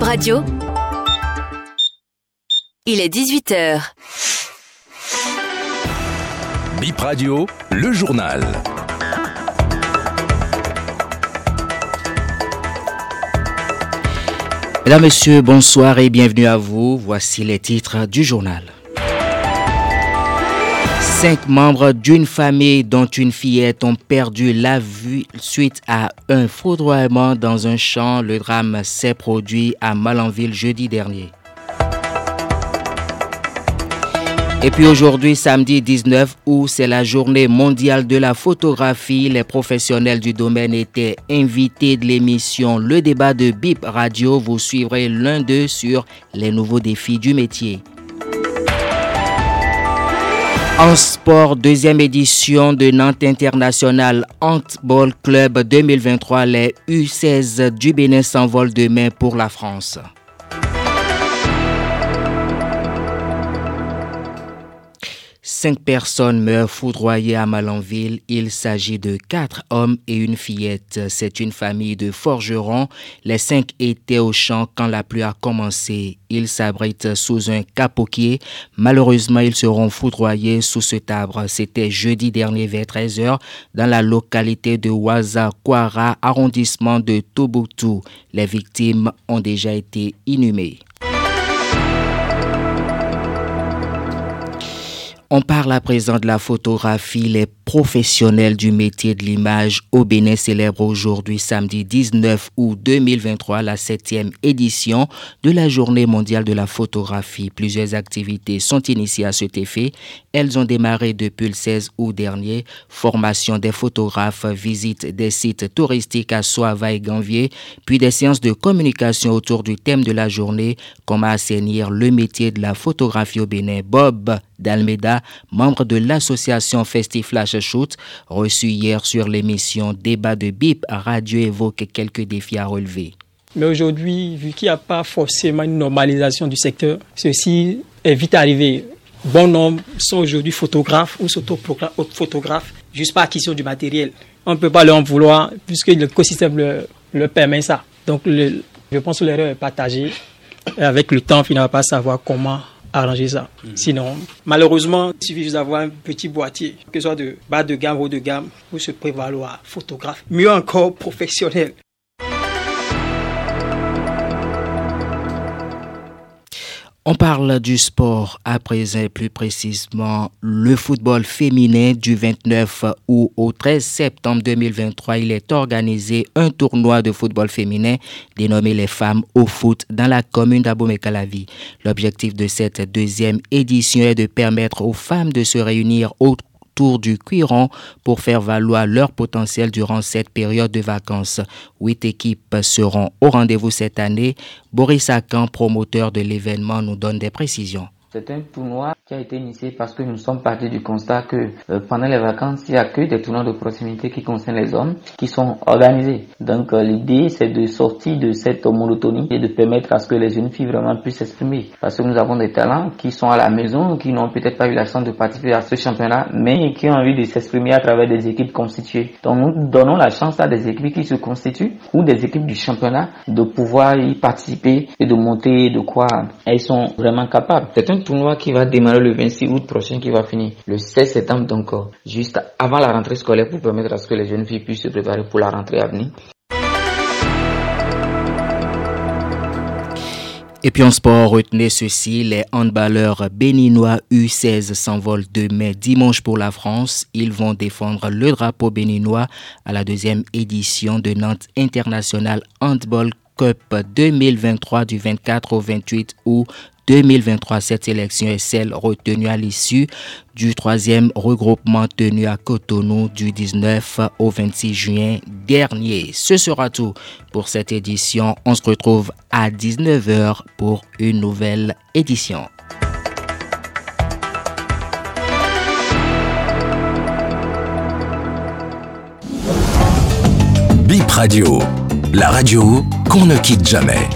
Radio. Il est 18h. Bip Radio, le journal. Mesdames, Messieurs, bonsoir et bienvenue à vous. Voici les titres du journal. Cinq membres d'une famille dont une fillette ont perdu la vue suite à un foudroiement dans un champ. Le drame s'est produit à Malanville jeudi dernier. Et puis aujourd'hui, samedi 19 août, c'est la journée mondiale de la photographie. Les professionnels du domaine étaient invités de l'émission Le débat de BIP Radio. Vous suivrez l'un d'eux sur les nouveaux défis du métier. En sport, deuxième édition de Nantes International Handball Club 2023, les U16 du Bénin s'envolent demain pour la France. Cinq personnes meurent foudroyées à Malanville. Il s'agit de quatre hommes et une fillette. C'est une famille de forgerons. Les cinq étaient au champ quand la pluie a commencé. Ils s'abritent sous un capoquier. Malheureusement, ils seront foudroyés sous cet arbre. C'était jeudi dernier vers 13h dans la localité de Ouaza-Kwara, arrondissement de Touboutou. Les victimes ont déjà été inhumées. On parle à présent de la photographie. Les professionnels du métier de l'image au Bénin célèbrent aujourd'hui, samedi 19 août 2023, la septième édition de la Journée mondiale de la photographie. Plusieurs activités sont initiées à cet effet. Elles ont démarré depuis le 16 août dernier. Formation des photographes, visite des sites touristiques à Soava et Ganvier, puis des séances de communication autour du thème de la journée, comment assainir le métier de la photographie au Bénin. Bob d'Almeida, membre de l'association Festiflash Reçu hier sur l'émission Débat de BIP, Radio évoque quelques défis à relever. Mais aujourd'hui, vu qu'il n'y a pas forcément une normalisation du secteur, ceci est vite arrivé. Bon nombre sont aujourd'hui photographes ou photographes juste par acquisition du matériel. On ne peut pas leur en vouloir puisque l'écosystème le, le permet ça. Donc je pense que l'erreur est partagée. Avec le temps, on ne va pas savoir comment arranger ça. Hmm. Sinon, malheureusement, il suffit juste d'avoir un petit boîtier, que ce soit de bas de gamme ou de gamme, pour se prévaloir photographe. Mieux encore, professionnel. On parle du sport à présent, plus précisément le football féminin du 29 août au 13 septembre 2023. Il est organisé un tournoi de football féminin dénommé les femmes au foot dans la commune d'Abomey-Calavi. L'objectif de cette deuxième édition est de permettre aux femmes de se réunir autour du Cuiron pour faire valoir leur potentiel durant cette période de vacances. Huit équipes seront au rendez-vous cette année. Boris Akan, promoteur de l'événement, nous donne des précisions. C'est un tournoi qui a été initié parce que nous sommes partis du constat que euh, pendant les vacances, il n'y a que des tournois de proximité qui concernent les hommes qui sont organisés. Donc euh, l'idée, c'est de sortir de cette monotonie et de permettre à ce que les jeunes filles vraiment puissent s'exprimer. Parce que nous avons des talents qui sont à la maison, qui n'ont peut-être pas eu la chance de participer à ce championnat, mais qui ont envie de s'exprimer à travers des équipes constituées. Donc nous donnons la chance à des équipes qui se constituent ou des équipes du championnat de pouvoir y participer et de montrer de quoi elles sont vraiment capables. Tournoi qui va démarrer le 26 août prochain, qui va finir le 16 septembre, donc euh, juste avant la rentrée scolaire pour permettre à ce que les jeunes filles puissent se préparer pour la rentrée à venir. Et puis en sport, retenez ceci, les handballeurs béninois U16 s'envolent demain dimanche pour la France. Ils vont défendre le drapeau béninois à la deuxième édition de Nantes International Handball Cup 2023 du 24 au 28 août 2023. Cette élection est celle retenue à l'issue du troisième regroupement tenu à Cotonou du 19 au 26 juin dernier. Ce sera tout pour cette édition. On se retrouve à 19h pour une nouvelle édition. Bip Radio, la radio qu'on ne quitte jamais.